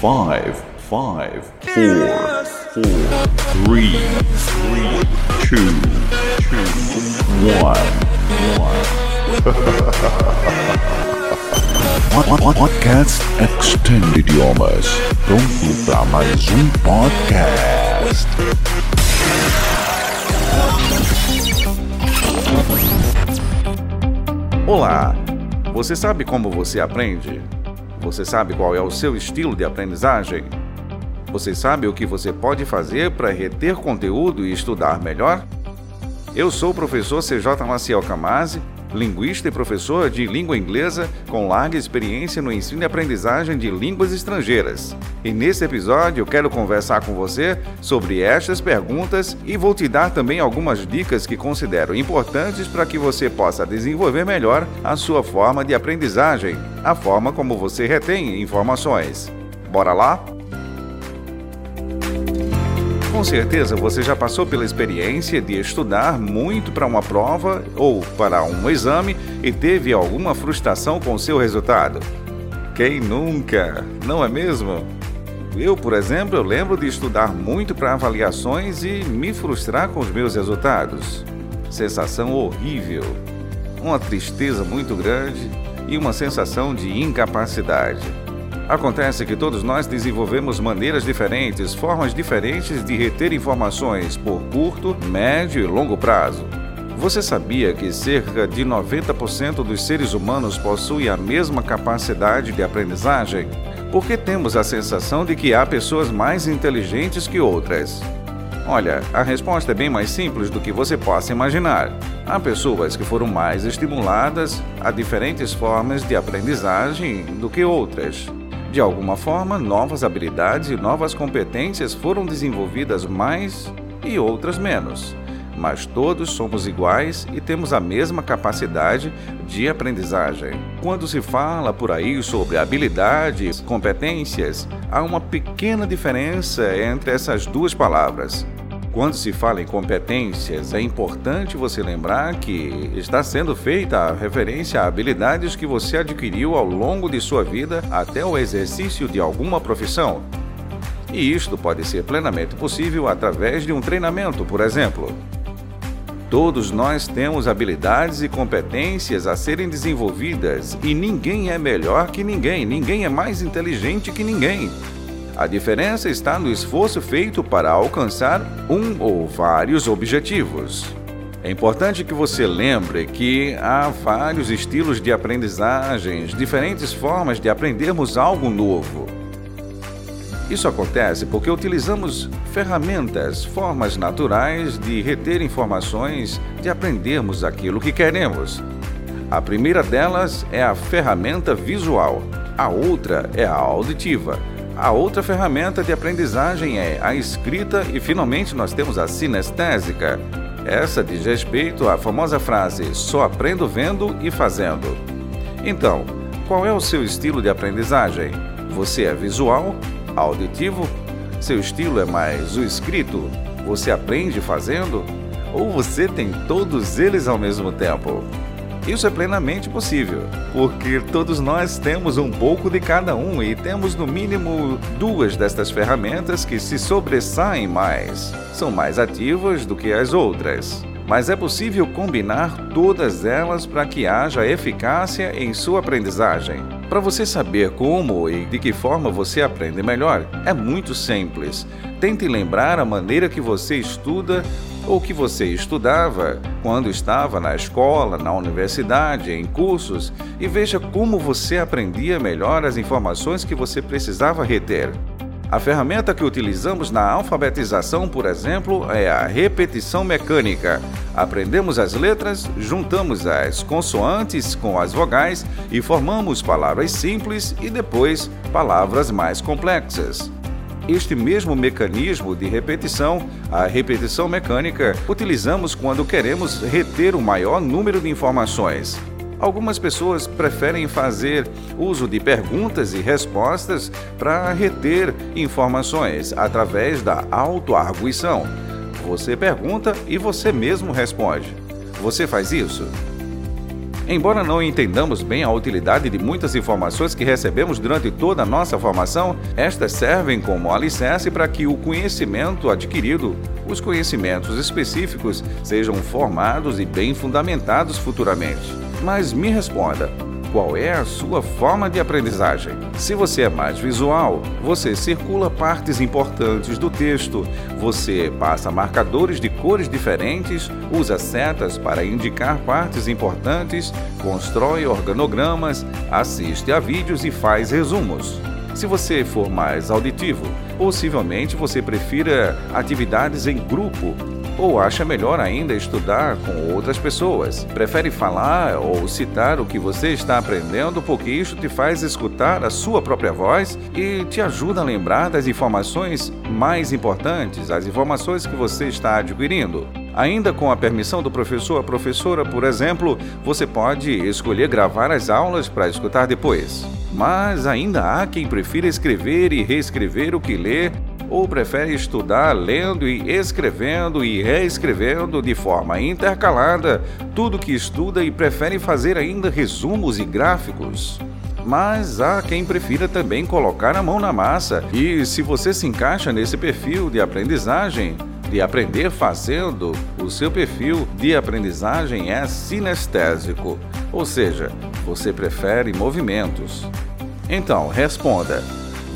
five, five, four, four, three, three, two, two, one, one. Podcast Extended Idiomas. Pronto para mais um podcast. Olá! Você sabe como você aprende? Você sabe qual é o seu estilo de aprendizagem? Você sabe o que você pode fazer para reter conteúdo e estudar melhor? Eu sou o professor CJ Maciel Camazzi linguista e professor de língua inglesa com larga experiência no ensino e aprendizagem de línguas estrangeiras. E nesse episódio eu quero conversar com você sobre estas perguntas e vou te dar também algumas dicas que considero importantes para que você possa desenvolver melhor a sua forma de aprendizagem, a forma como você retém informações. Bora lá? Com certeza você já passou pela experiência de estudar muito para uma prova ou para um exame e teve alguma frustração com seu resultado. Quem nunca, não é mesmo? Eu, por exemplo, eu lembro de estudar muito para avaliações e me frustrar com os meus resultados. Sensação horrível, uma tristeza muito grande e uma sensação de incapacidade. Acontece que todos nós desenvolvemos maneiras diferentes, formas diferentes de reter informações por curto, médio e longo prazo. Você sabia que cerca de 90% dos seres humanos possuem a mesma capacidade de aprendizagem? Por que temos a sensação de que há pessoas mais inteligentes que outras? Olha, a resposta é bem mais simples do que você possa imaginar. Há pessoas que foram mais estimuladas a diferentes formas de aprendizagem do que outras. De alguma forma, novas habilidades e novas competências foram desenvolvidas mais e outras menos. Mas todos somos iguais e temos a mesma capacidade de aprendizagem. Quando se fala por aí sobre habilidades, competências, há uma pequena diferença entre essas duas palavras. Quando se fala em competências, é importante você lembrar que está sendo feita a referência a habilidades que você adquiriu ao longo de sua vida até o exercício de alguma profissão. E isto pode ser plenamente possível através de um treinamento, por exemplo. Todos nós temos habilidades e competências a serem desenvolvidas e ninguém é melhor que ninguém, ninguém é mais inteligente que ninguém. A diferença está no esforço feito para alcançar um ou vários objetivos. É importante que você lembre que há vários estilos de aprendizagens, diferentes formas de aprendermos algo novo. Isso acontece porque utilizamos ferramentas, formas naturais de reter informações, de aprendermos aquilo que queremos. A primeira delas é a ferramenta visual, a outra é a auditiva a outra ferramenta de aprendizagem é a escrita e finalmente nós temos a sinestésica. Essa diz respeito à famosa frase só aprendo vendo e fazendo. Então, qual é o seu estilo de aprendizagem? Você é visual? Auditivo? Seu estilo é mais o escrito? Você aprende fazendo? Ou você tem todos eles ao mesmo tempo? Isso é plenamente possível, porque todos nós temos um pouco de cada um e temos no mínimo duas destas ferramentas que se sobressaem mais, são mais ativas do que as outras. Mas é possível combinar todas elas para que haja eficácia em sua aprendizagem. Para você saber como e de que forma você aprende melhor, é muito simples. Tente lembrar a maneira que você estuda ou que você estudava quando estava na escola, na universidade, em cursos e veja como você aprendia melhor as informações que você precisava reter. A ferramenta que utilizamos na alfabetização, por exemplo, é a repetição mecânica. Aprendemos as letras, juntamos as consoantes com as vogais e formamos palavras simples e depois palavras mais complexas. Este mesmo mecanismo de repetição, a repetição mecânica, utilizamos quando queremos reter o maior número de informações. Algumas pessoas preferem fazer uso de perguntas e respostas para reter informações através da autoarguição. Você pergunta e você mesmo responde. Você faz isso? Embora não entendamos bem a utilidade de muitas informações que recebemos durante toda a nossa formação, estas servem como alicerce para que o conhecimento adquirido, os conhecimentos específicos, sejam formados e bem fundamentados futuramente. Mas me responda, qual é a sua forma de aprendizagem. Se você é mais visual, você circula partes importantes do texto, você passa marcadores de cores diferentes, usa setas para indicar partes importantes, constrói organogramas, assiste a vídeos e faz resumos. Se você for mais auditivo, possivelmente você prefira atividades em grupo ou acha melhor ainda estudar com outras pessoas? Prefere falar ou citar o que você está aprendendo porque isso te faz escutar a sua própria voz e te ajuda a lembrar das informações mais importantes, as informações que você está adquirindo? Ainda com a permissão do professor ou professora, por exemplo, você pode escolher gravar as aulas para escutar depois. Mas ainda há quem prefira escrever e reescrever o que lê ou prefere estudar lendo e escrevendo e reescrevendo de forma intercalada tudo que estuda e prefere fazer ainda resumos e gráficos? Mas há quem prefira também colocar a mão na massa, e se você se encaixa nesse perfil de aprendizagem, de aprender fazendo, o seu perfil de aprendizagem é sinestésico, ou seja, você prefere movimentos. Então, responda: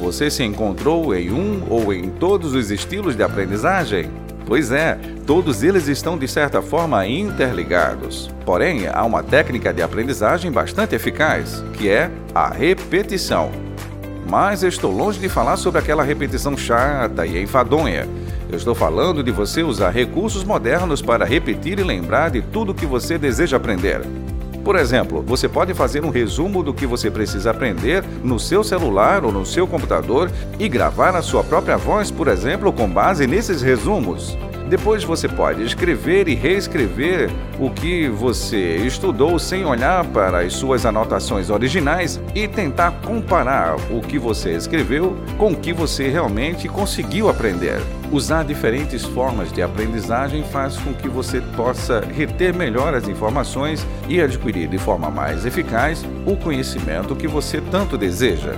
você se encontrou em um ou em todos os estilos de aprendizagem? Pois é, todos eles estão de certa forma interligados. Porém, há uma técnica de aprendizagem bastante eficaz, que é a repetição. Mas estou longe de falar sobre aquela repetição chata e enfadonha. Eu estou falando de você usar recursos modernos para repetir e lembrar de tudo que você deseja aprender. Por exemplo, você pode fazer um resumo do que você precisa aprender no seu celular ou no seu computador e gravar a sua própria voz, por exemplo, com base nesses resumos. Depois você pode escrever e reescrever o que você estudou sem olhar para as suas anotações originais e tentar comparar o que você escreveu com o que você realmente conseguiu aprender. Usar diferentes formas de aprendizagem faz com que você possa reter melhor as informações e adquirir de forma mais eficaz o conhecimento que você tanto deseja.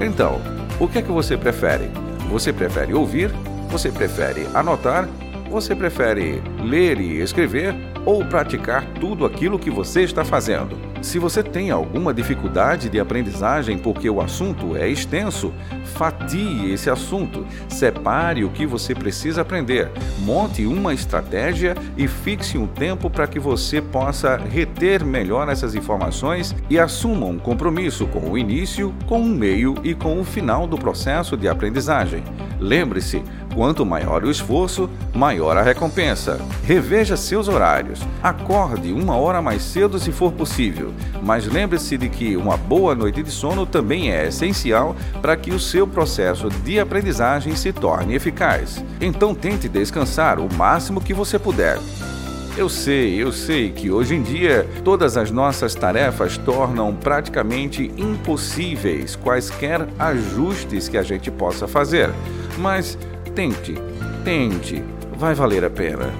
Então, o que é que você prefere? Você prefere ouvir? Você prefere anotar você prefere ler e escrever ou praticar tudo aquilo que você está fazendo? Se você tem alguma dificuldade de aprendizagem porque o assunto é extenso, fatie esse assunto, separe o que você precisa aprender, monte uma estratégia e fixe um tempo para que você possa reter melhor essas informações e assuma um compromisso com o início, com o meio e com o final do processo de aprendizagem. Lembre-se, Quanto maior o esforço, maior a recompensa. Reveja seus horários. Acorde uma hora mais cedo se for possível, mas lembre-se de que uma boa noite de sono também é essencial para que o seu processo de aprendizagem se torne eficaz. Então tente descansar o máximo que você puder. Eu sei, eu sei que hoje em dia todas as nossas tarefas tornam praticamente impossíveis quaisquer ajustes que a gente possa fazer. Mas Tente, tente, vai valer a pena.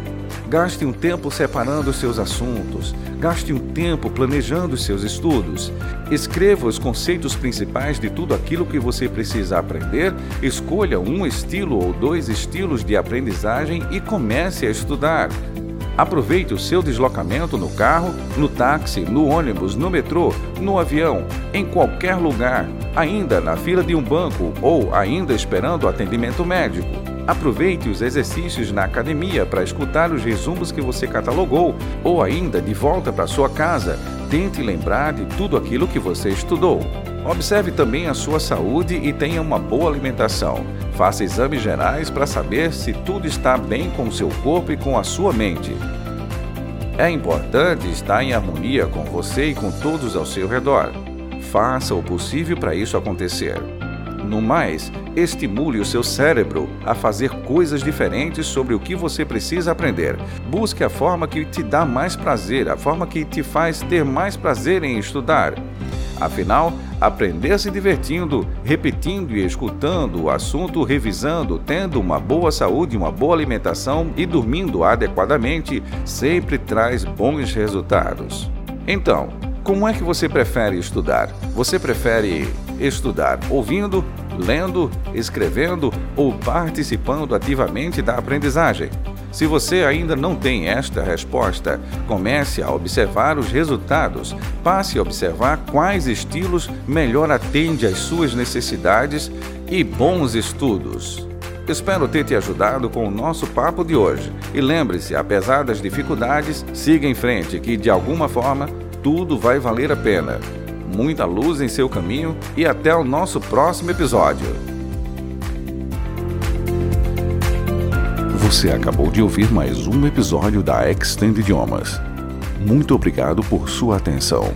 Gaste um tempo separando seus assuntos, gaste um tempo planejando seus estudos. Escreva os conceitos principais de tudo aquilo que você precisa aprender, escolha um estilo ou dois estilos de aprendizagem e comece a estudar. Aproveite o seu deslocamento no carro, no táxi, no ônibus, no metrô, no avião, em qualquer lugar, ainda na fila de um banco ou ainda esperando atendimento médico. Aproveite os exercícios na academia para escutar os resumos que você catalogou ou ainda de volta para sua casa, tente lembrar de tudo aquilo que você estudou. Observe também a sua saúde e tenha uma boa alimentação. Faça exames gerais para saber se tudo está bem com seu corpo e com a sua mente. É importante estar em harmonia com você e com todos ao seu redor. Faça o possível para isso acontecer. No mais, estimule o seu cérebro a fazer coisas diferentes sobre o que você precisa aprender. Busque a forma que te dá mais prazer, a forma que te faz ter mais prazer em estudar. Afinal, aprender se divertindo, repetindo e escutando o assunto, revisando, tendo uma boa saúde, uma boa alimentação e dormindo adequadamente sempre traz bons resultados. Então, Como é que você prefere estudar? Você prefere estudar ouvindo, lendo, escrevendo ou participando ativamente da aprendizagem? Se você ainda não tem esta resposta, comece a observar os resultados. Passe a observar quais estilos melhor atendem às suas necessidades e bons estudos. Espero ter te ajudado com o nosso papo de hoje. E lembre-se, apesar das dificuldades, siga em frente, que de alguma forma tudo vai valer a pena. Muita luz em seu caminho e até o nosso próximo episódio. Você acabou de ouvir mais um episódio da Extend Idiomas. Muito obrigado por sua atenção.